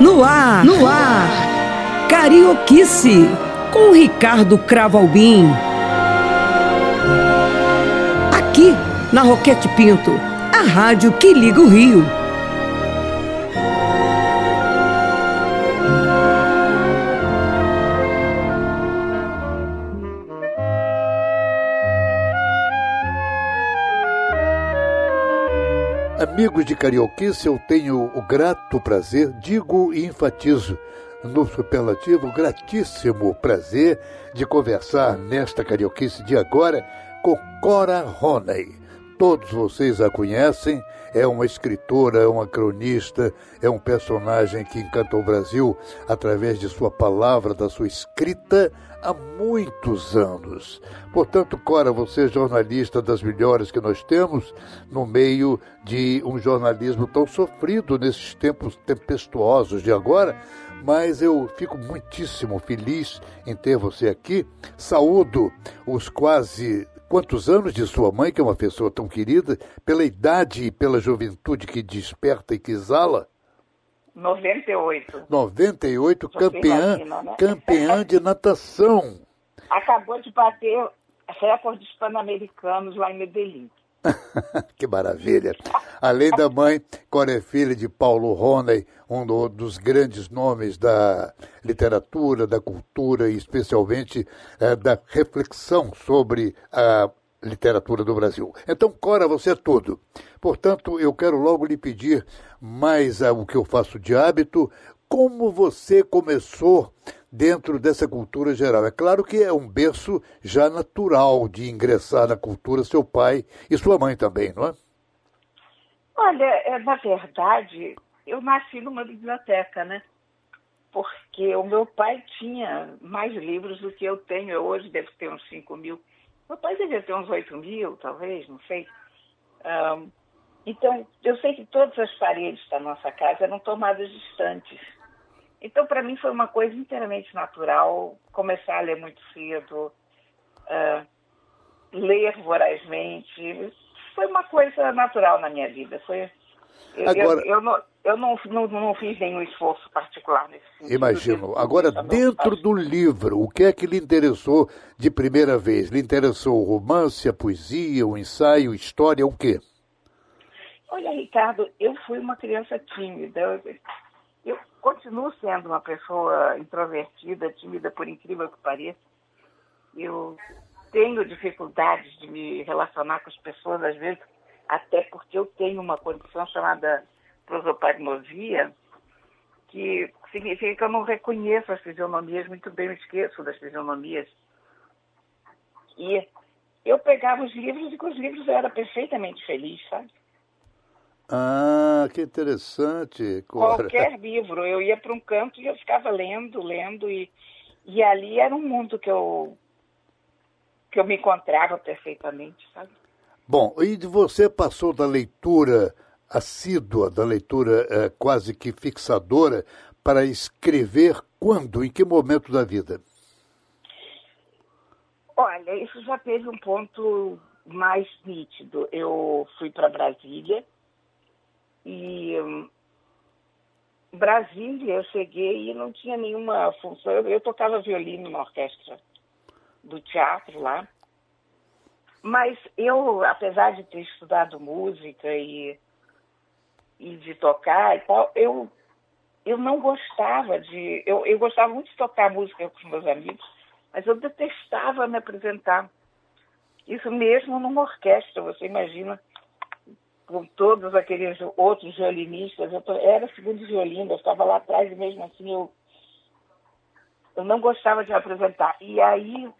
No ar, no ar, Carioquice, com Ricardo Cravalbim. Aqui, na Roquete Pinto, a rádio que liga o Rio. Amigos de Carioquice, eu tenho o grato prazer, digo e enfatizo, no superlativo, gratíssimo prazer de conversar nesta Carioquice de agora com Cora Roney. Todos vocês a conhecem, é uma escritora, é uma cronista, é um personagem que encanta o Brasil através de sua palavra, da sua escrita, há muitos anos. Portanto, Cora, você é jornalista das melhores que nós temos no meio de um jornalismo tão sofrido nesses tempos tempestuosos de agora, mas eu fico muitíssimo feliz em ter você aqui. Saúdo os quase quantos anos de sua mãe, que é uma pessoa tão querida, pela idade e pela juventude que desperta e que exala. 98. 98, campeã, imagina, né? campeã de natação. Acabou de bater recordes pan-americanos lá em Medellín. que maravilha. Além da mãe, Cora é filha de Paulo Roney, um dos grandes nomes da literatura, da cultura e especialmente é, da reflexão sobre a literatura do Brasil. Então, Cora, você é tudo. Portanto, eu quero logo lhe pedir mais o que eu faço de hábito, como você começou dentro dessa cultura geral. É claro que é um berço já natural de ingressar na cultura seu pai e sua mãe também, não é? Olha, é, na verdade, eu nasci numa biblioteca, né? Porque o meu pai tinha mais livros do que eu tenho. Eu hoje devo ter uns 5 mil. Meu pai devia ter uns 8 mil, talvez, não sei. Um, então, eu sei que todas as paredes da nossa casa eram tomadas distantes. Então, para mim, foi uma coisa inteiramente natural começar a ler muito cedo, uh, ler vorazmente. Foi uma coisa natural na minha vida. Foi, Agora, eu, eu, não, eu não, não, não, fiz nenhum esforço particular nesse sentido. Imagino. Agora, dentro do livro, o que é que lhe interessou de primeira vez? Lhe interessou o romance, a poesia, o ensaio, história, o quê? Olha, Ricardo, eu fui uma criança tímida. Eu continuo sendo uma pessoa introvertida, tímida, por incrível que pareça. Eu tenho dificuldades de me relacionar com as pessoas, às vezes, até porque eu tenho uma condição chamada prosopagnosia, que significa que eu não reconheço as fisionomias muito bem, eu esqueço das fisionomias. E eu pegava os livros e com os livros eu era perfeitamente feliz, sabe? Ah, que interessante. Cora. Qualquer livro. Eu ia para um canto e eu ficava lendo, lendo, e, e ali era um mundo que eu, que eu me encontrava perfeitamente, sabe? Bom, e você passou da leitura assídua, da leitura é, quase que fixadora, para escrever quando, em que momento da vida? Olha, isso já teve um ponto mais nítido. Eu fui para Brasília e um, Brasília, eu cheguei e não tinha nenhuma função. Eu, eu tocava violino na orquestra do teatro lá. Mas eu, apesar de ter estudado música e, e de tocar e tal, eu, eu não gostava de. Eu, eu gostava muito de tocar música com os meus amigos, mas eu detestava me apresentar. Isso mesmo numa orquestra, você imagina com todos aqueles outros violinistas. Eu era segundo violino, eu estava lá atrás e mesmo assim eu, eu não gostava de apresentar. E aí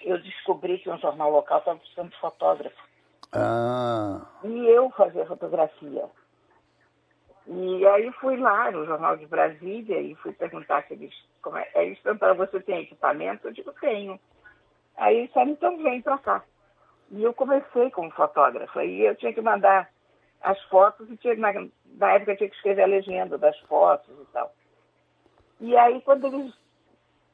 eu descobri que um jornal local estava precisando de fotógrafo. Ah. E eu fazia fotografia. E aí fui lá no Jornal de Brasília e fui perguntar se eles. Como é, eles perguntaram: você tem equipamento? Eu digo: tenho. Aí eles disseram: então vem para cá. E eu comecei como fotógrafa. E eu tinha que mandar as fotos e tinha, na, na época tinha que escrever a legenda das fotos e tal. E aí, quando eles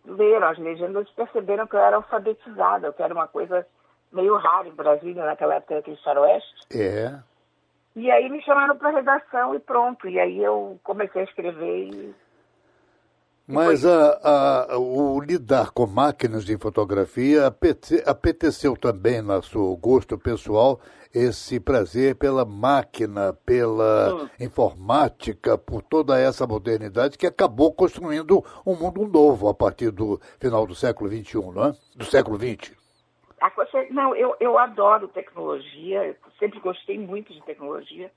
leram as legendas, perceberam que eu era alfabetizada, que era uma coisa meio rara em Brasília, naquela época daquele faroeste. É. E aí me chamaram para redação e pronto. E aí eu comecei a escrever e Mas a, a- o lidar com máquinas de fotografia apete- apeteceu também, no seu gosto pessoal, esse prazer pela máquina, pela informática, por toda essa modernidade que acabou construindo um mundo novo a partir do final do século XXI, não é? Do século XX. Coisa- não, eu, eu adoro tecnologia, eu sempre gostei muito de tecnologia.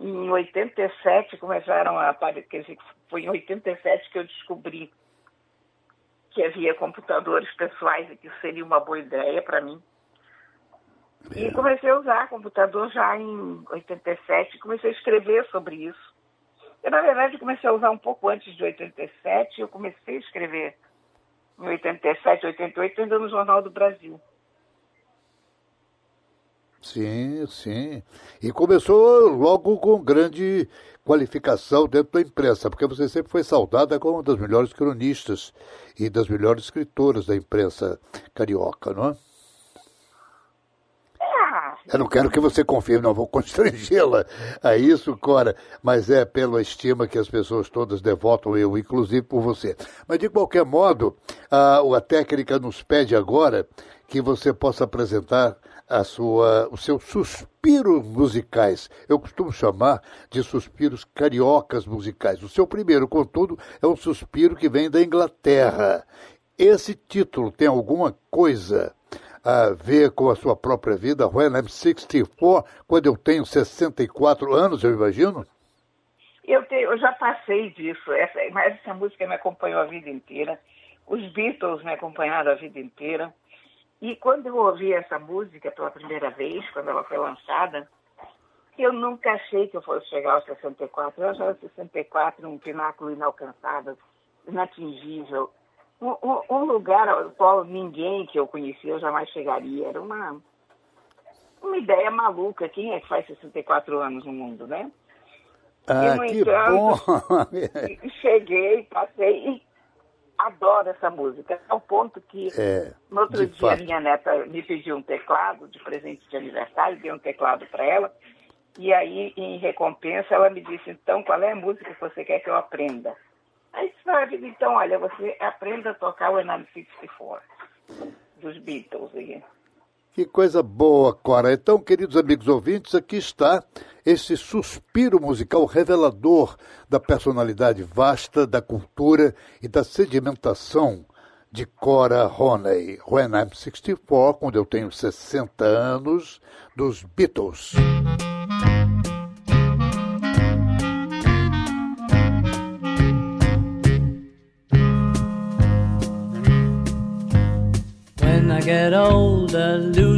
Em 87 começaram a aparecer, quer dizer, foi em 87 que eu descobri que havia computadores pessoais e que seria uma boa ideia para mim. E comecei a usar computador já em 87, comecei a escrever sobre isso. Eu, na verdade, comecei a usar um pouco antes de 87, eu comecei a escrever em 87, 88, ainda no Jornal do Brasil. Sim, sim. E começou logo com grande qualificação dentro da imprensa, porque você sempre foi saudada como uma das melhores cronistas e das melhores escritoras da imprensa carioca, não é? Ah, Eu não quero que você confirme, não vou constrangê-la a isso, Cora, mas é pela estima que as pessoas todas devotam eu, inclusive por você. Mas de qualquer modo, a, a técnica nos pede agora que você possa apresentar a sua, os seus suspiros musicais. Eu costumo chamar de suspiros cariocas musicais. O seu primeiro, contudo, é um suspiro que vem da Inglaterra. Esse título tem alguma coisa a ver com a sua própria vida, When I'm 64, quando eu tenho 64 anos, eu imagino? eu, te- eu já passei disso, essa, mas essa música me acompanhou a vida inteira. Os Beatles me acompanharam a vida inteira. E quando eu ouvi essa música pela primeira vez, quando ela foi lançada, eu nunca achei que eu fosse chegar aos 64. Eu achava 64 um pináculo inalcançável, inatingível. Um, um- um lugar ao qual ninguém que eu conhecia eu jamais chegaria. Era uma, uma ideia maluca. Quem é que faz 64 anos no mundo, né? Ah, no que entanto, bom! E- e cheguei, passei e adoro essa música. Ao ponto que É, no outro dia fato. minha neta me pediu um teclado de presente de aniversário, dei um teclado para ela. E aí, em recompensa, ela me disse, então, qual é a música que você quer que eu aprenda? Aí disse, "Ah, então, olha, você aprenda a tocar o Enam 64, dos Beatles. E Que coisa boa, Cora. Então, queridos amigos ouvintes, aqui está esse suspiro musical revelador da personalidade vasta, da cultura e da sedimentação de Cora Honey. When I'm 64, quando eu tenho 60 anos, dos Beatles.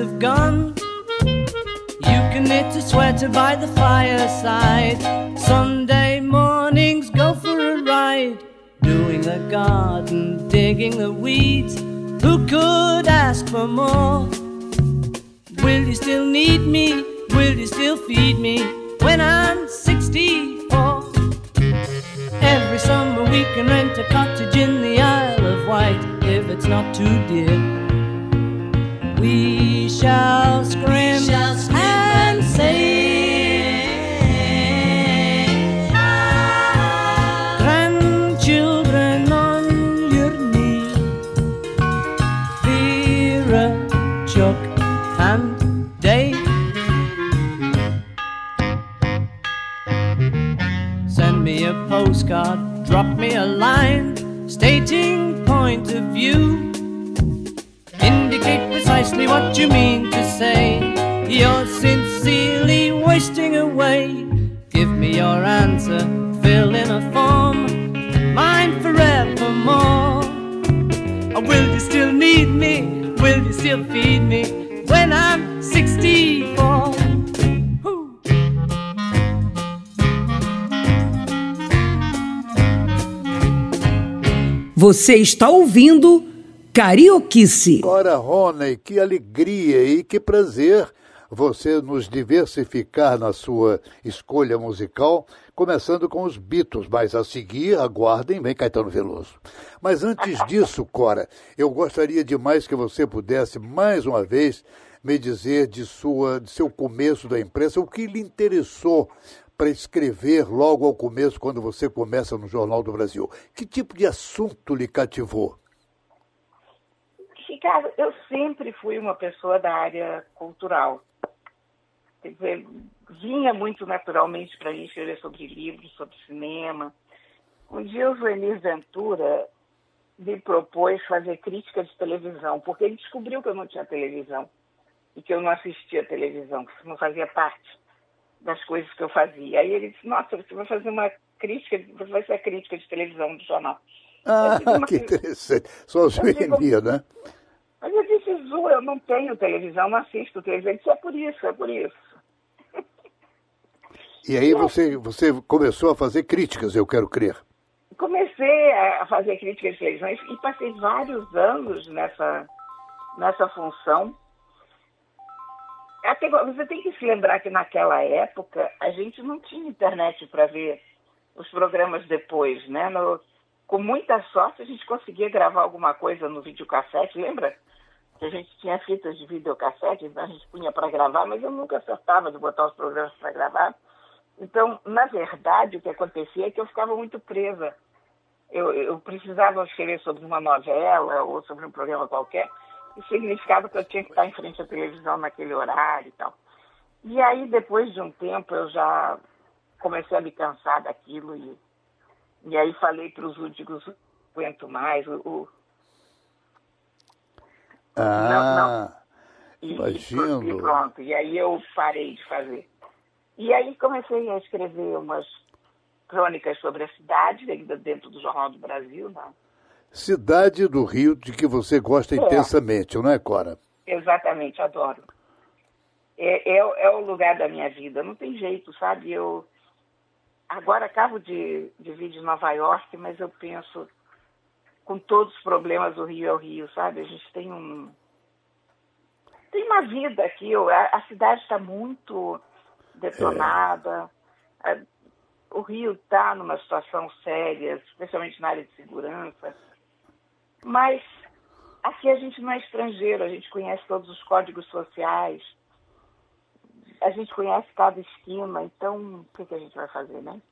Have gone. You can knit a sweater by the fireside. Sunday mornings go for a ride. Doing the garden, digging the weeds. Who could ask for more? Will you still need me? Will you still feed me when I'm 64? Every summer we can rent a cottage in the Isle of Wight if it's not too dear. We shall scream, we shall scream and sing. Grandchildren on your knee, Vera, Chuck, and Dave. Send me a postcard, drop me a line, stating point of view. Indicate precisely what you mean to say. You're sincerely wasting away. Give me your answer, fill in a form, mine forevermore. Or will you still need me? Will you still feed me when I'm 64? Woo. Você está ouvindo Carioquice. Cora Roney, que alegria e que prazer você nos diversificar na sua escolha musical, começando com os Beatles, mas a seguir, aguardem, vem Caetano Veloso. Mas antes disso, Cora, eu gostaria demais que você pudesse, mais uma vez, me dizer de, sua, de seu começo da imprensa, o que lhe interessou para escrever logo ao começo, quando você começa no Jornal do Brasil. Que tipo de assunto lhe cativou? Ricardo, eu sempre fui uma pessoa da área cultural. Quer dizer, vinha muito naturalmente para mim escrever sobre livros, sobre cinema. Um dia o Joenir Ventura me propôs fazer crítica de televisão, porque ele descobriu que eu não tinha televisão e que eu não assistia televisão, que isso não fazia parte das coisas que eu fazia. Aí ele disse, nossa, você vai fazer uma crítica, você vai ser a crítica de televisão do jornal. Ah, uma que interessante. Só a Joenia, né? Mas eu disse, Zu, eu não tenho televisão, não assisto televisão. Ele disse, é por isso, é por isso. E aí você, você começou a fazer críticas, eu quero crer. Comecei a fazer críticas de televisão e passei vários anos nessa, nessa função. Até, você tem que se lembrar que naquela época a gente não tinha internet para ver os programas depois, né? No- com muita sorte a gente conseguia gravar alguma coisa no videocassete, lembra? Que a gente tinha fitas de videocassete, então a gente punha para gravar, mas eu nunca acertava de botar os programas para gravar. Então, na verdade, o que acontecia é que eu ficava muito presa. Eu, eu precisava escrever sobre uma novela ou sobre um programa qualquer, isso significava que eu tinha que estar em frente à televisão naquele horário e tal. E aí, depois de um tempo, eu já comecei a me cansar daquilo e, e aí falei para os últimos, aguento mais, o- Ah, e, Imagino. e pronto. E aí eu parei de fazer. E aí comecei a escrever umas crônicas sobre a cidade, ainda dentro do Jornal do Brasil, né? cidade do Rio de que você gosta É. intensamente, não é, Cora? Exatamente, adoro. É, é, é o lugar da minha vida, não tem jeito, sabe? Eu agora acabo de, de vir de Nova York, mas eu penso, com todos os problemas, o Rio é o Rio, sabe? A gente tem um. Tem uma vida aqui, a, a cidade está muito detonada. A- o Rio está numa situação séria, especialmente na área de segurança. Mas Aqui a gente não é estrangeiro, a gente conhece todos os códigos sociais, a gente conhece cada esquina, então o que, que a gente vai fazer, né?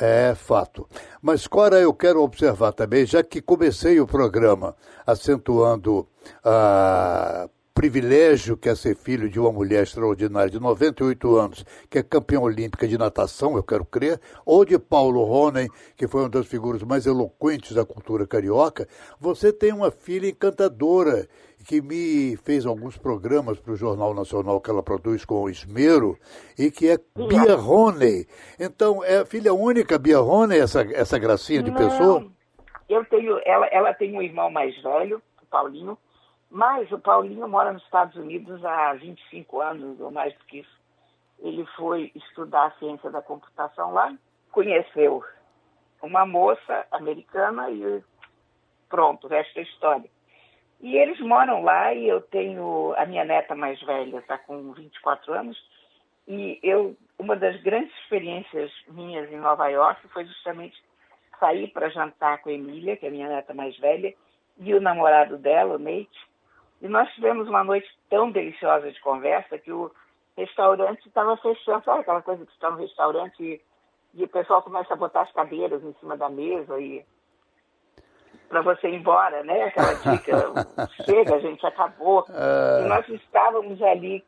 É fato. Mas, Cora, eu quero observar também, já que comecei o programa acentuando a privilégio que é ser filho de uma mulher extraordinária de 98 anos, que é campeã olímpica de natação, eu quero crer, ou de Paulo Ronen, que foi uma das figuras mais eloquentes da cultura carioca, você tem uma filha encantadora que me fez alguns programas para o Jornal Nacional que ela produz com esmero e que é Bia Rony. Então, é a filha única Bia Rony, essa, essa gracinha de Não, pessoa? Eu tenho, ela, ela tem um irmão mais velho, o Paulinho, mas o Paulinho mora nos Estados Unidos há 25 anos ou mais do que isso. Ele foi estudar a ciência da computação lá, conheceu uma moça americana e pronto, o resto é história. E eles moram lá e eu tenho a minha neta mais velha, está com 24 anos, e eu uma das grandes experiências minhas em Nova York foi justamente sair para jantar com a Emília, que é a minha neta mais velha, e o namorado dela, o Nate. E nós tivemos uma noite tão deliciosa de conversa que o restaurante estava fechando. Sabe aquela coisa que está no restaurante e, e o pessoal começa a botar as cadeiras em cima da mesa e para você ir embora, né? Aquela dica, chega, gente, acabou. Ah. E nós estávamos ali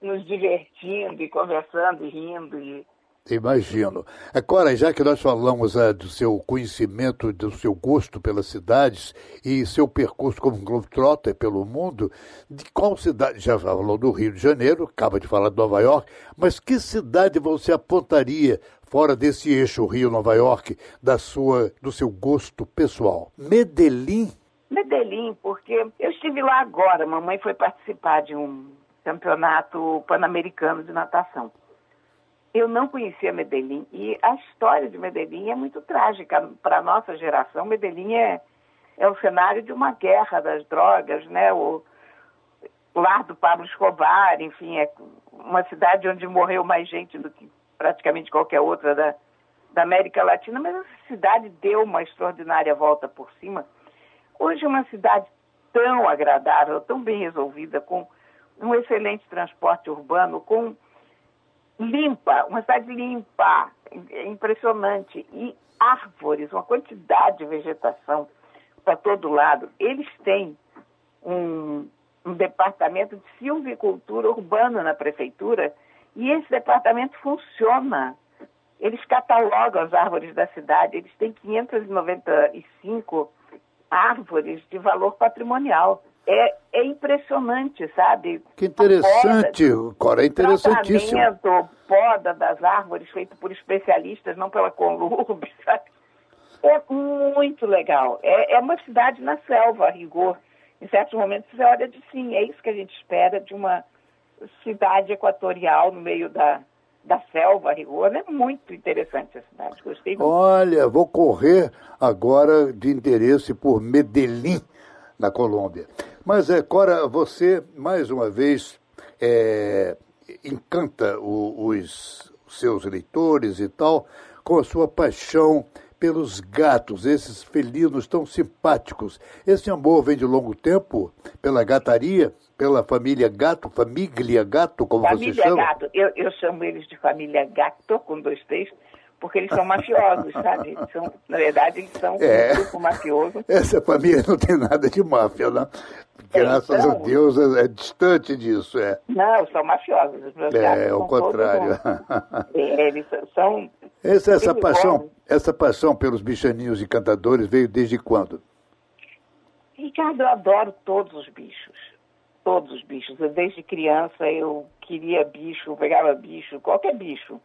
nos divertindo e conversando e rindo. E, Imagino. Agora, já que nós falamos ah, do seu conhecimento, do seu gosto pelas cidades e seu percurso como globetrotter pelo mundo, de qual cidade, já falou do Rio de Janeiro, acaba de falar de Nova York, mas que cidade você apontaria fora desse eixo Rio-Nova York, da sua, do seu gosto pessoal? Medellín? Medellín, porque eu estive lá agora, mamãe foi participar de um campeonato pan-americano de natação. Eu não conhecia Medellín e a história de Medellín é muito trágica para a nossa geração. Medellín é, é o cenário de uma guerra das drogas, né? O, lar do Pablo Escobar, enfim, é uma cidade onde morreu mais gente do que praticamente qualquer outra da, da América Latina, mas essa cidade deu uma extraordinária volta por cima. Hoje é uma cidade tão agradável, tão bem resolvida, com um excelente transporte urbano, com limpa, uma cidade limpa, impressionante. E árvores, uma quantidade de vegetação para todo lado. Eles têm um, um departamento de silvicultura urbana na prefeitura e esse departamento funciona. Eles catalogam as árvores da cidade, eles têm 595 árvores de valor patrimonial é, é impressionante, sabe? Que interessante, Cora, é interessantíssimo. Tratamento, poda das árvores feito por especialistas, não pela Conlurb, sabe? É muito legal. É, é uma cidade na selva, a rigor. Em certos momentos você olha de sim, é isso que a gente espera de uma cidade equatorial no meio da, da selva, a rigor. É muito interessante a cidade, gostei muito. Olha, vou correr agora de interesse por Medellín, na Colômbia. Mas, é, Cora, você, mais uma vez, é, encanta o, os seus leitores e tal com a sua paixão pelos gatos, esses felinos tão simpáticos. Esse amor vem de longo tempo pela gataria, pela família gato, família gato, como família você chama? Família gato, eu, eu chamo eles de família gato, com dois três, porque eles são mafiosos, sabe? São, na verdade, eles são é, um grupo mafioso. Essa família não tem nada de máfia, não. Graças então, a Deus é, é, distante disso, é. Não, são mafiosos. Os é, ao contrário. É, eles são. Essa, essa, paixão, essa paixão pelos bichaninhos encantadores veio desde quando? Ricardo, eu adoro todos os bichos. Todos os bichos. Eu, desde criança eu queria bicho, pegava bicho, qualquer bicho.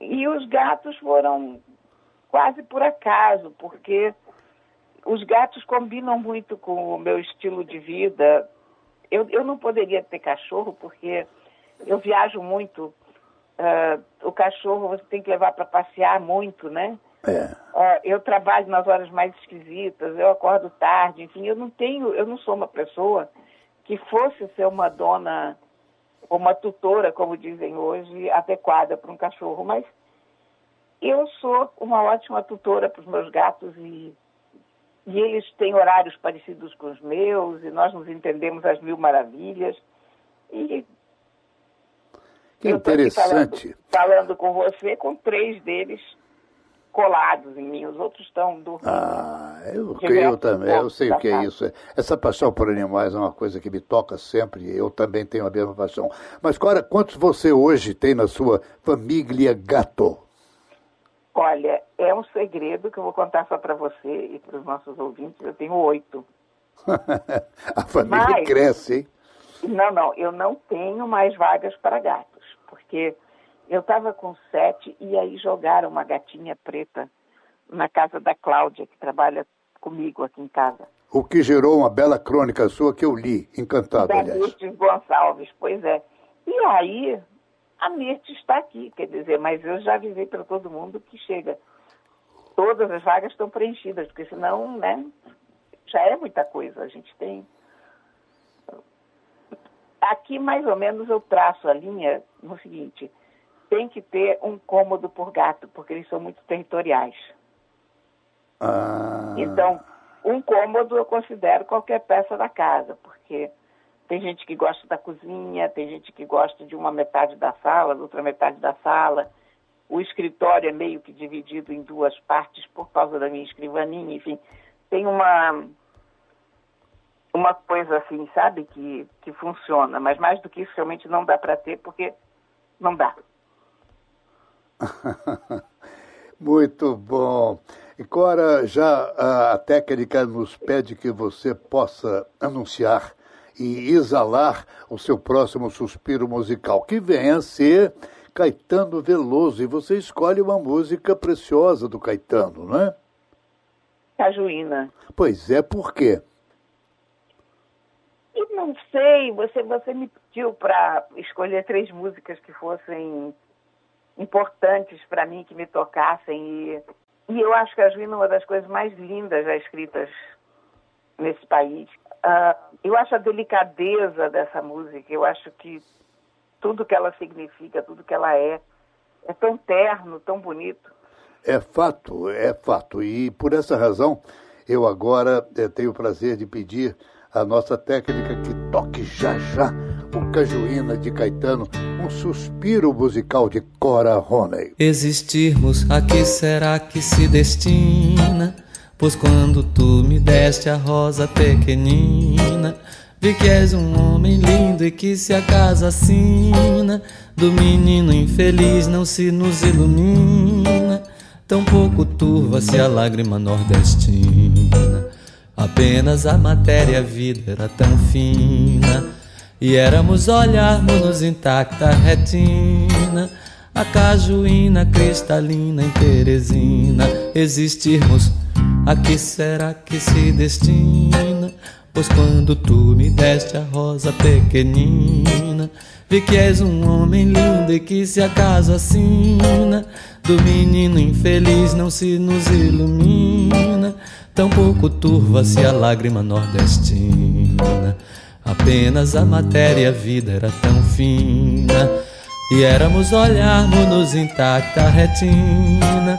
E os gatos foram quase por acaso, porque os gatos combinam muito com o meu estilo de vida. Eu, eu não poderia ter cachorro porque eu viajo muito. Uh, o cachorro você tem que levar para passear muito, né? É. Uh, eu trabalho nas horas mais esquisitas, eu acordo tarde, enfim, eu não tenho, eu não sou uma pessoa que fosse ser uma dona uma tutora, como dizem hoje, adequada para um cachorro, mas eu sou uma ótima tutora para os meus gatos e, e eles têm horários parecidos com os meus e nós nos entendemos às mil maravilhas. E que interessante. Falando, falando, com você, com três deles colados em mim, os outros estão dormindo. Ah, eu, eu também, eu sei o que é isso. Essa paixão por animais é uma coisa que me toca sempre, eu também tenho a mesma paixão. Mas, Cora, quantos você hoje tem na sua família gato? Olha, é um segredo que eu vou contar só para você e para os nossos ouvintes. Eu tenho oito. a família Mas, cresce, hein? Não, não, eu não tenho mais vagas para gatos, porque eu estava com sete e aí jogaram uma gatinha preta na casa da Cláudia, que trabalha comigo aqui em casa. O que gerou uma bela crônica sua que eu li, encantado, da aliás. Gonçalves, pois é. E aí, a Mirtes está aqui, quer dizer, mas eu já avisei para todo mundo que chega. Todas as vagas estão preenchidas, porque senão, né, já é muita coisa. A gente tem. Aqui, mais ou menos, eu traço a linha no seguinte: tem que ter um cômodo por gato, porque eles são muito territoriais. Ah. Então, um cômodo eu considero qualquer peça da casa, porque tem gente que gosta da cozinha, tem gente que gosta de uma metade da sala, da outra metade da sala. O escritório é meio que dividido em duas partes por causa da minha escrivaninha, enfim. Tem uma uma coisa assim, sabe, que, que funciona, mas mais do que isso realmente não dá para ter, porque não dá. Muito bom. E Cora, já a técnica nos pede que você possa anunciar e exalar o seu próximo suspiro musical, que venha a ser Caetano Veloso. E você escolhe uma música preciosa do Caetano, não é? Cajuína. Pois é, por quê? E não sei, você, você me pediu para escolher três músicas que fossem importantes para mim, que me tocassem. E, e eu acho que a Juína é uma das coisas mais lindas já escritas nesse país. Uh, eu acho a delicadeza dessa música, eu acho que tudo que ela significa, tudo que ela é, é tão terno, tão bonito. É fato, é fato. E por essa razão, eu agora eh, tenho o prazer de pedir à nossa técnica que toque já já o Cajuína de Caetano, um suspiro musical de Cora Roney. Existirmos, a que será que se destina? Pois quando tu me deste a rosa pequenina, vi que és um homem lindo e que se a casa assina do menino infeliz não se nos ilumina. Tão pouco turva-se a lágrima nordestina. Apenas a matéria a vida era tão fina. E éramos olharmos-nos intacta retina. A cajuína cristalina em Teresina. Existirmos, a que será que se destina? Pois quando tu me deste a rosa pequenina, vi que és um homem lindo e que se acaso assina do menino infeliz não se nos ilumina, tampouco turva-se a lágrima nordestina. Apenas a matéria a vida era tão fina, e éramos olharmos-nos intacta retina,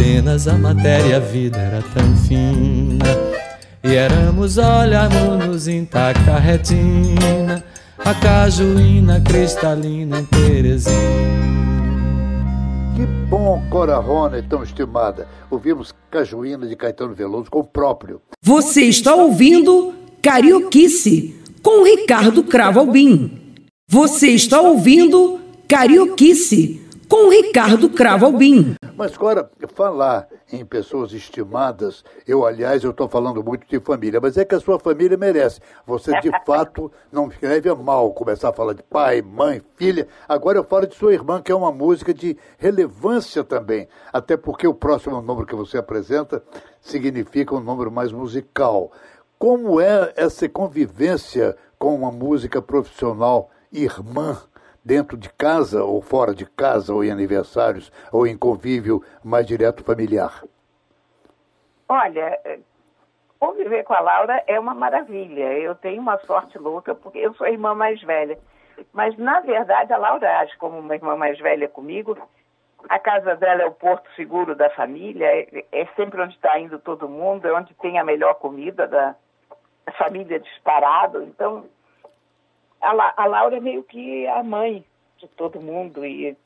Apenas a matéria a vida era tão fina e éramos olharmos intacta retina A cajuína cristalina em Teresina Que bom, Cora Rona, tão estimada. Ouvimos Cajuína de Caetano Veloso com o próprio. Você está ouvindo Carioquice com Ricardo Cravo Albim. Você está ouvindo Carioquice com Ricardo Cravo Albim. Mas, Cora, falar em pessoas estimadas, eu, aliás, eu estou falando muito de família, mas é que a sua família merece. Você, de fato, não escreve mal começar a falar de pai, mãe, filha. Agora eu falo de sua irmã, que é uma música de relevância também. Até porque o próximo número que você apresenta significa um número mais musical. Como é essa convivência com uma música profissional irmã? Dentro de casa ou fora de casa, ou em aniversários, ou em convívio mais direto familiar? Olha, conviver com a Laura é uma maravilha. Eu tenho uma sorte louca, porque eu sou a irmã mais velha. Mas, na verdade, a Laura age como uma irmã mais velha comigo. A casa dela é o porto seguro da família, é, sempre onde está indo todo mundo, é onde tem a melhor comida da família disparado. Então, a, La, a Laura é meio que a mãe de todo mundo e,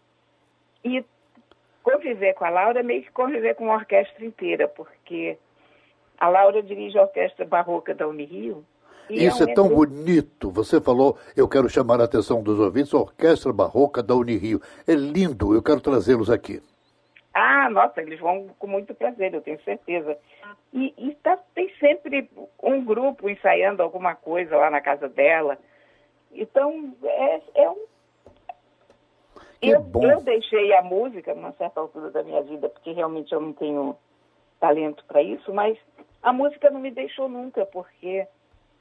e conviver com a Laura é meio que conviver com a orquestra inteira, porque a Laura dirige a orquestra barroca da Unirio. Isso é, um é tão bonito. Você falou, eu quero chamar a atenção dos ouvintes, a Orquestra Barroca da Unirio. É lindo, eu quero trazê-los aqui. Ah, nossa, eles vão com muito prazer, eu tenho certeza. E, e tá, tem sempre um grupo ensaiando alguma coisa lá na casa dela. Então, é, é um. Eu, eu deixei a música numa certa altura da minha vida, porque realmente eu não tenho talento para isso, mas a música não me deixou nunca, porque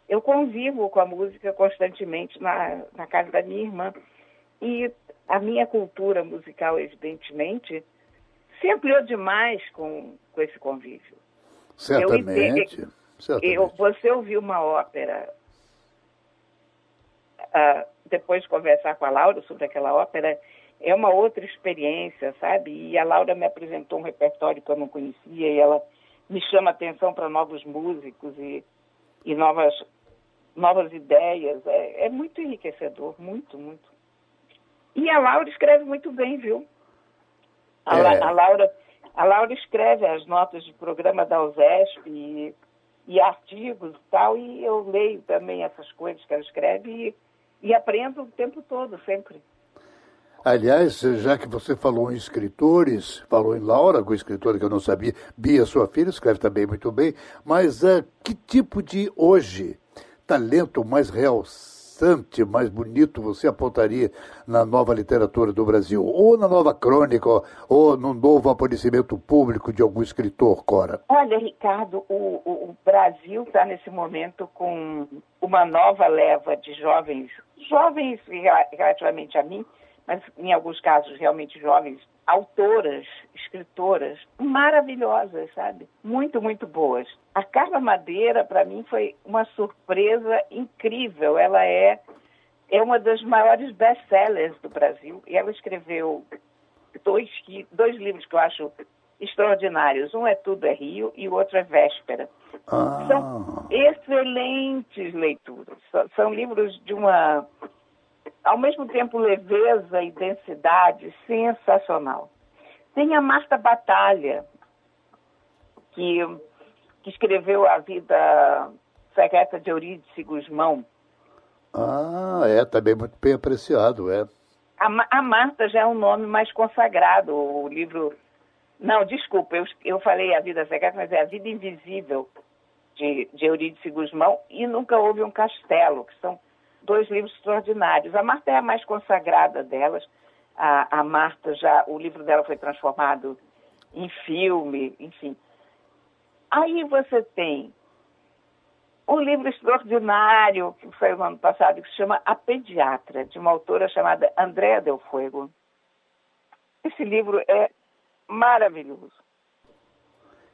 eu convivo com a música constantemente na, na casa da minha irmã. E a minha cultura musical, evidentemente, se ampliou demais com, com esse convívio. Certamente. Eu, certamente. eu, você ouviu uma ópera, depois de conversar com a Laura sobre aquela ópera, é uma outra experiência, sabe? E a Laura me apresentou um repertório que eu não conhecia e ela me chama atenção para novos músicos e, e novas, novas ideias. É, é muito enriquecedor, muito, muito. E a Laura escreve muito bem, viu? A, É. a Laura, a Laura escreve as notas de programa da USESP e, e artigos e tal, e eu leio também essas coisas que ela escreve e, e aprendo o tempo todo, sempre. Aliás, já que você falou em escritores, falou em Laura, com escritora que eu não sabia, Bia, sua filha, escreve também muito bem, mas ah, que tipo de, hoje, talento mais realçante, mais bonito você apontaria na nova literatura do Brasil? Ou na nova crônica, ou no novo aparecimento público de algum escritor, Cora? Olha, Ricardo, o, o- Brasil está nesse momento com uma nova leva de jovens, jovens rela- relativamente a mim, mas em alguns casos realmente jovens, autoras, escritoras maravilhosas, sabe? Muito, muito boas. A Carla Madeira, para mim, foi uma surpresa incrível. Ela é, é uma das maiores best-sellers do Brasil e ela escreveu dois, dois livros que eu acho extraordinários. Um é Tudo é Rio e o outro é Véspera. Ah, São excelentes leituras. São, são livros de uma, ao mesmo tempo, leveza e densidade sensacional. Tem a Marta Batalha, que, que escreveu a vida secreta de Eurídice Guzmão. ah, é, também muito bem apreciado, é. A, a Marta já é um nome mais consagrado. O livro. Não, desculpa, eu, eu falei A Vida Secreta, mas é A Vida Invisível, de, de Eurídice Guzmão, e Nunca Houve um Castelo, que são dois livros extraordinários. A Marta é a mais consagrada delas. A, a Marta já. O livro dela foi transformado em filme, enfim. Aí você tem um livro extraordinário que saiu no ano passado, que se chama A Pediatra, de uma autora chamada Andréa Del Fuego. Esse livro é maravilhoso.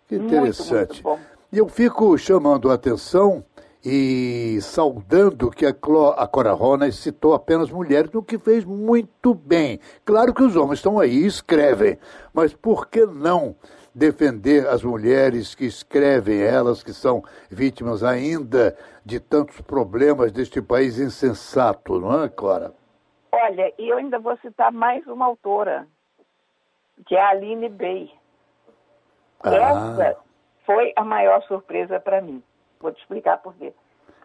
Que Muito, interessante. muito bom. E eu fico chamando a atenção e saudando que a, a Cora Ronas citou apenas mulheres, no que fez muito bem. Claro que os homens estão aí e escrevem, mas por que não defender as mulheres que escrevem, elas que são vítimas ainda de tantos problemas deste país insensato, não é, Cora? Olha, e eu ainda vou citar mais uma autora, que é a Aline Bey. Ah. Essa foi a maior surpresa para mim. Vou te explicar por quê.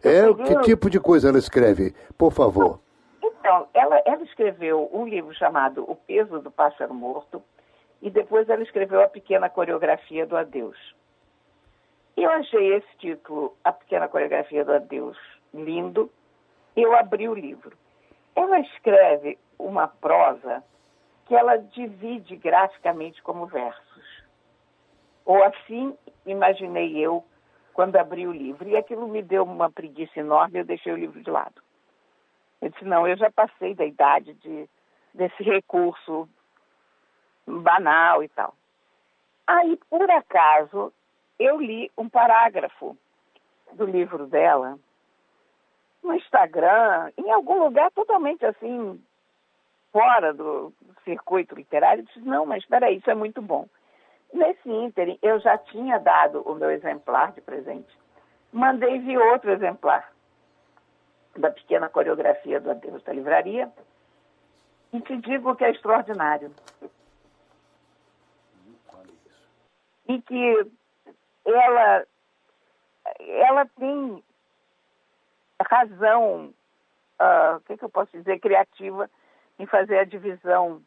É, Eu que tipo de coisa ela escreve? Por favor. Então, ela, ela escreveu um livro chamado O Peso do Pássaro Morto e depois ela escreveu A Pequena Coreografia do Adeus. Eu achei esse título, A Pequena Coreografia do Adeus, lindo. Eu abri o livro. Ela escreve uma prosa que ela divide graficamente como versos. Ou assim imaginei eu quando abri o livro. E aquilo me deu uma preguiça enorme, eu deixei o livro de lado. Eu disse, não, eu já passei da idade de, desse recurso banal e tal. Aí, por acaso, eu li um parágrafo do livro dela no Instagram, em algum lugar totalmente assim, fora do circuito literário. Eu disse, não, mas espera isso é muito bom. Nesse ínterim, eu já tinha dado o meu exemplar de presente. Mandei vir outro exemplar da pequena coreografia do Adeus da Livraria e te digo que é extraordinário. E que ela, ela tem razão, ah, o que, que eu posso dizer, criativa em fazer a divisão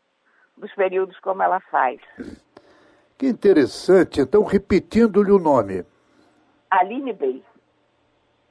dos períodos como ela faz. Que interessante. Então, repetindo-lhe o nome. Aline Bey.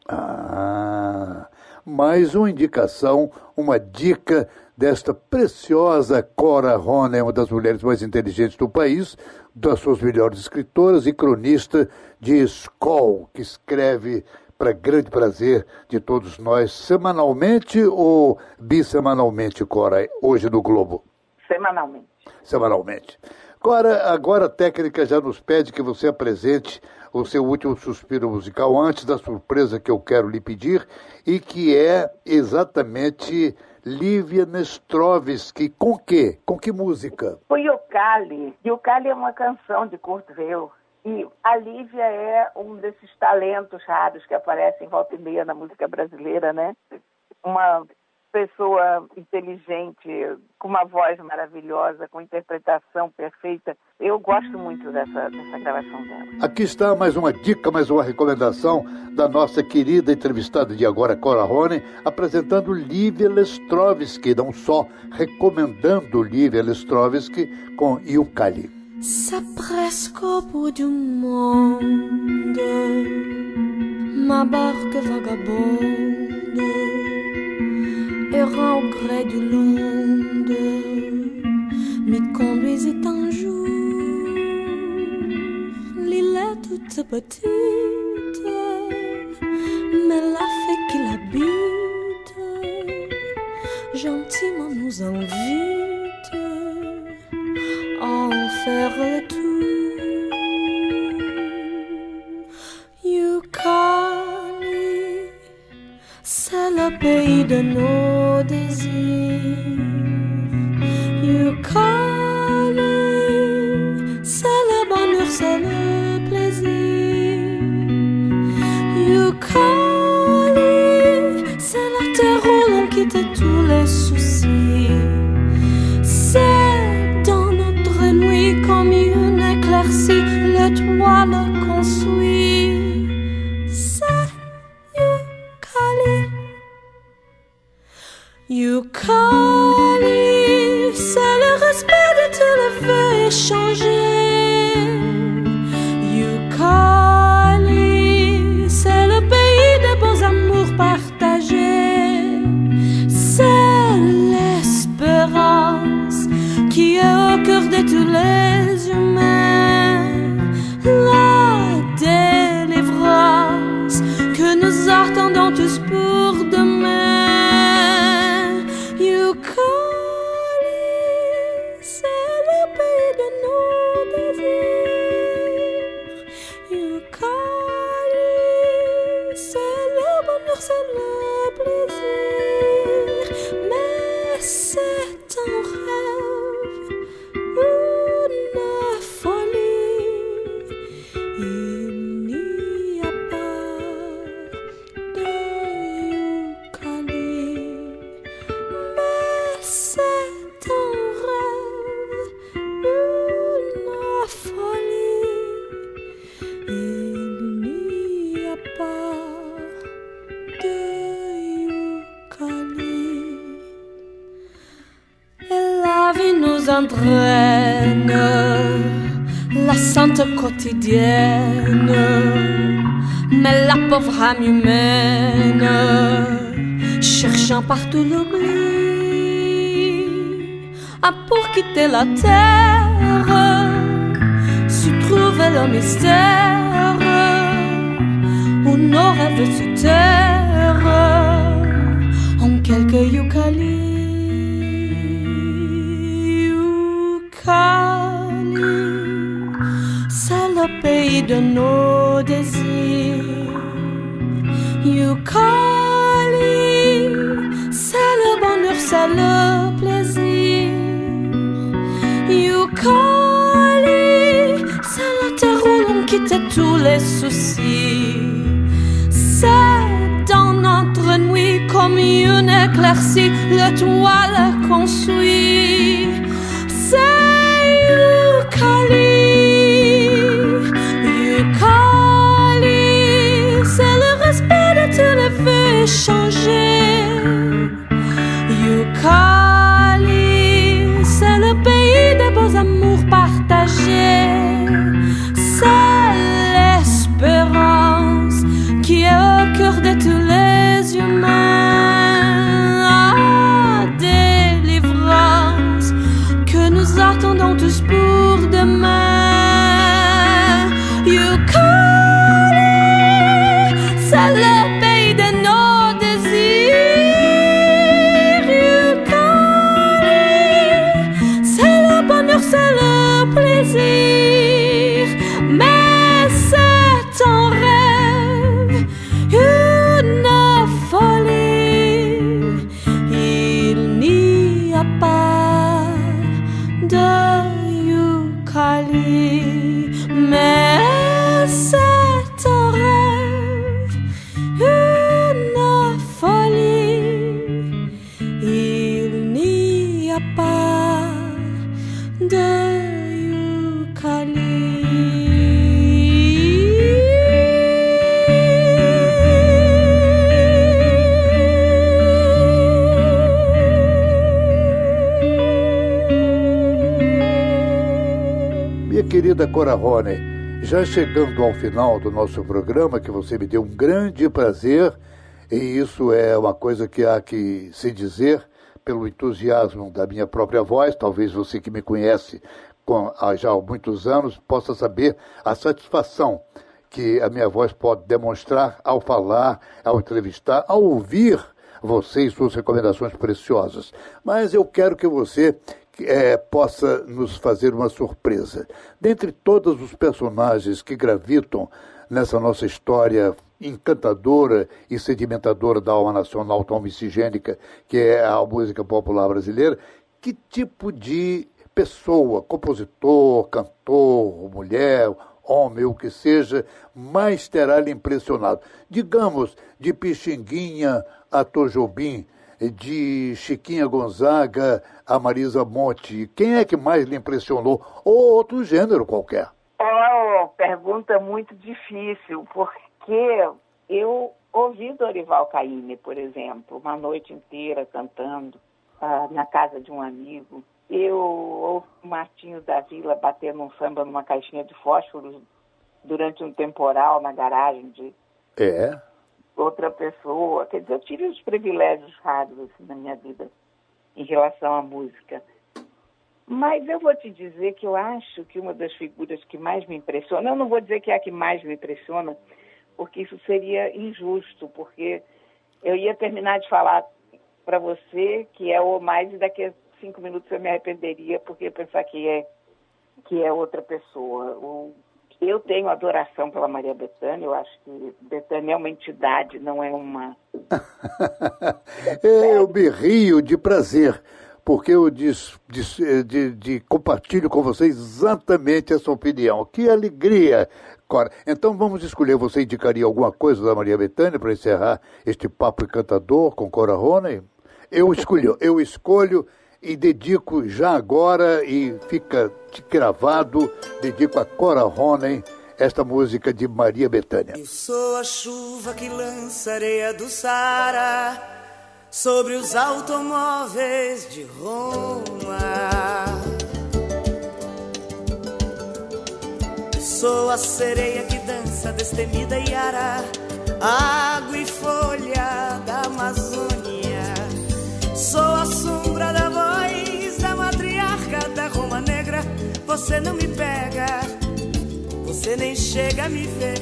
Ah, mais uma indicação, uma dica desta preciosa Cora Rona, uma das mulheres mais inteligentes do país, das suas melhores escritoras e cronista de Skoll, que escreve para grande prazer de todos nós, semanalmente ou bissemanalmente, Cora, hoje no Globo? Semanalmente. Semanalmente. Cora, agora a técnica já nos pede que você apresente o seu último suspiro musical antes da surpresa que eu quero lhe pedir e que é exatamente Lívia Nestrovski. Com que? Com que música? O Yukali. Yukali é uma canção de Kurt Weill. E a Lívia é um desses talentos raros que aparecem volta e meia na música brasileira, né? Uma pessoa inteligente, com uma voz maravilhosa, com interpretação perfeita. Eu gosto muito dessa, dessa gravação dela. Aqui está mais uma dica, mais uma recomendação da nossa querida entrevistada de agora, Cora Rone, apresentando Lívia Lestrovski, não só recomendando Lívia Lestrovski com Yukali. Ça presque au bout du monde, ma barque vagabonde, au gré du monde, m'y conduisit un jour. L'île est toute petite, mais la fée qui l'habite, gentiment nous invite à en faire le tour. C'est le pays de nos disease. personne. Mais la pauvre âme humaine, cherchant partout l'oubli, a pour quitter la terre, su trouver le mystère où nos rêves se terrent en quelques yucalis. De nos désirs. Yucali, c'est le bonheur, c'est le plaisir. Yucali, c'est la terre où l'on quitte tous les soucis. C'est dans notre nuit comme une éclaircie, le toit le construit. Cora Rony, já chegando ao final do nosso programa, que você me deu um grande prazer, e isso é uma coisa que há que se dizer pelo entusiasmo da minha própria voz, talvez você que me conhece com, já há muitos anos possa saber a satisfação que a minha voz pode demonstrar ao falar, ao entrevistar, ao ouvir você e suas recomendações preciosas. Mas eu quero que você é, possa nos fazer uma surpresa. Dentre todos os personagens que gravitam nessa nossa história encantadora e sedimentadora da alma nacional tão miscigênica que é a música popular brasileira, que tipo de pessoa, compositor, cantor, mulher, homem, o que seja, mais terá lhe impressionado? Digamos, de Pixinguinha a Tojobim, de Chiquinha Gonzaga a Marisa Monte, quem é que mais lhe impressionou? Ou outro gênero qualquer? Uma pergunta muito difícil, porque eu ouvi Dorival Caymmi, por exemplo, uma noite inteira cantando ah, na casa de um amigo. Eu ouvi o Martinho da Vila batendo um samba numa caixinha de fósforos durante um temporal na garagem de É. outra pessoa. Quer dizer, eu tive os privilégios raros assim, na minha vida em relação à música. Mas eu vou te dizer que eu acho que uma das figuras que mais me impressiona, eu não vou dizer que é a que mais me impressiona, porque isso seria injusto, porque eu ia terminar de falar para você que é o mais e daqui a cinco minutos eu me arrependeria porque ia pensar que é que é outra pessoa. O- eu tenho adoração pela Maria Bethânia, eu acho que Bethânia é uma entidade, não é uma eu me rio de prazer, porque eu dis- dis- eh, de, de- compartilho com você exatamente essa opinião. Que alegria, Cora. Então vamos escolher, você indicaria alguma coisa da Maria Bethânia para encerrar este papo encantador com Cora Rony? Eu escolho, eu escolho e dedico já agora e fica gravado, dedico a Cora Rony esta música de Maria Bethânia. Eu sou a chuva que lança areia do Sara sobre os automóveis de Roma. Eu sou a sereia que dança destemida e ara, água e folha da Amazônia. Você não me pega você nem chega a me ver.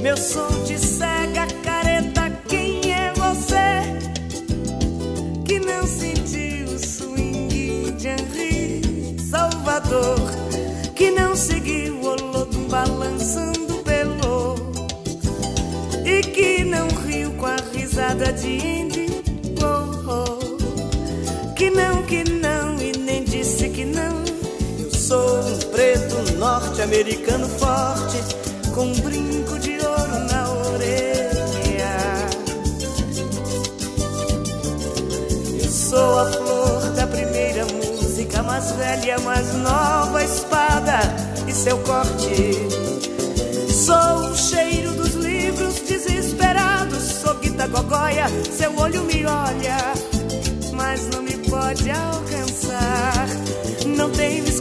Meu som te cega, careta. Quem é você que não sentiu o swing de Henri Salvador? Que não seguiu o Olodum balançando pelo e que não riu com a risada de Indy? Que não, que não e nem disse que não. Sou um preto norte-americano forte, com um brinco de ouro na orelha. Eu sou a flor da primeira música, mais velha, mais nova espada e seu corte. Sou o cheiro dos livros desesperados, sou Guita Gogóia, seu olho me olha, mas não me pode alcançar. Não tenho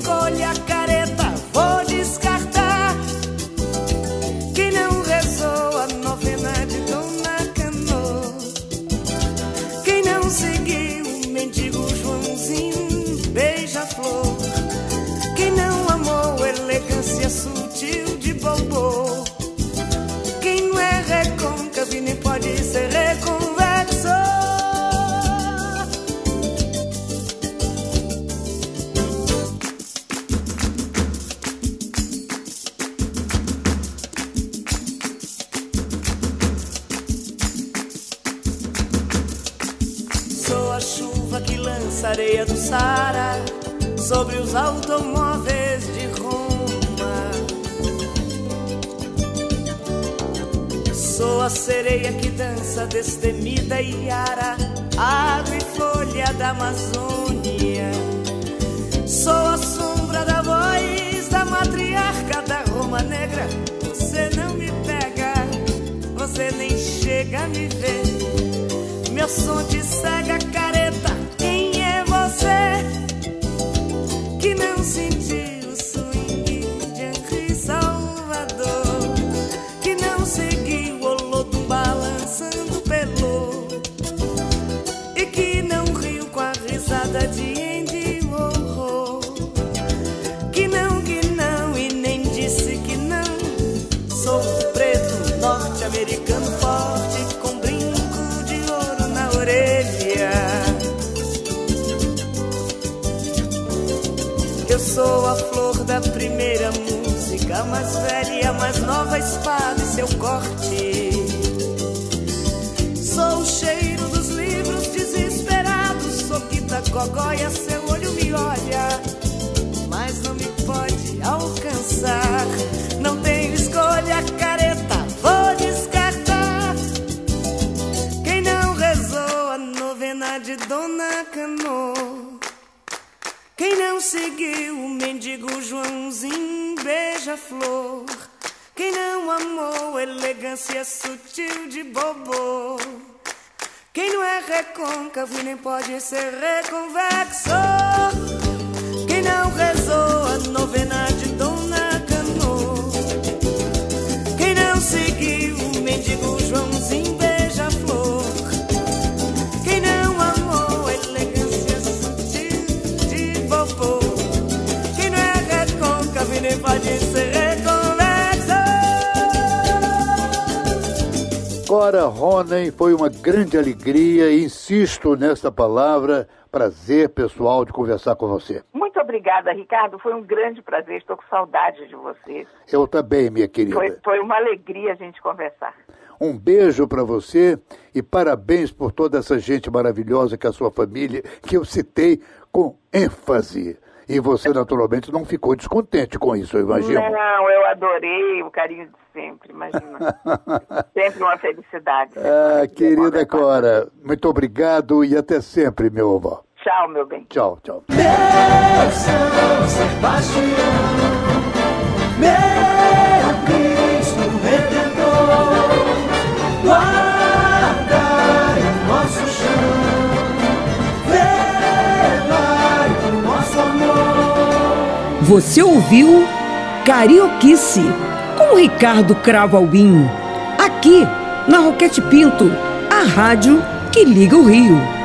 sou a flor da primeira música, mais velha mais nova espada e seu corte. Sou o cheiro dos livros desesperados, sou Guita Gogóia, seu olho me olha, mas não me pode alcançar. Não tenho escolha, careta, vou descartar. Quem não rezou a novena de Dona Cano? Quem não seguiu mendigo Joãozinho beija-flor? Quem não amou elegância sutil de bobo? Quem não é recôncavo nem pode ser reconvexo? E? Agora, Ronen, foi uma grande alegria, insisto nesta palavra, prazer pessoal de conversar com você. Muito obrigada, Ricardo. Foi um grande prazer. Estou com saudade de você. Eu também, minha querida. Foi, foi uma alegria a gente conversar. Um beijo para você e parabéns por toda essa gente maravilhosa que é a sua família, que eu citei com ênfase. E você, naturalmente, não ficou descontente com isso, eu imagino. Não, eu adorei o carinho de sempre, imagina. sempre uma felicidade. Ah, querida Cora, muito obrigado e até sempre, meu avô. Tchau, meu bem. Tchau, tchau. Meu São Sebastião, meu Você ouviu Carioquice com Ricardo Cravo Albim, aqui na Roquete Pinto, a rádio que liga o Rio.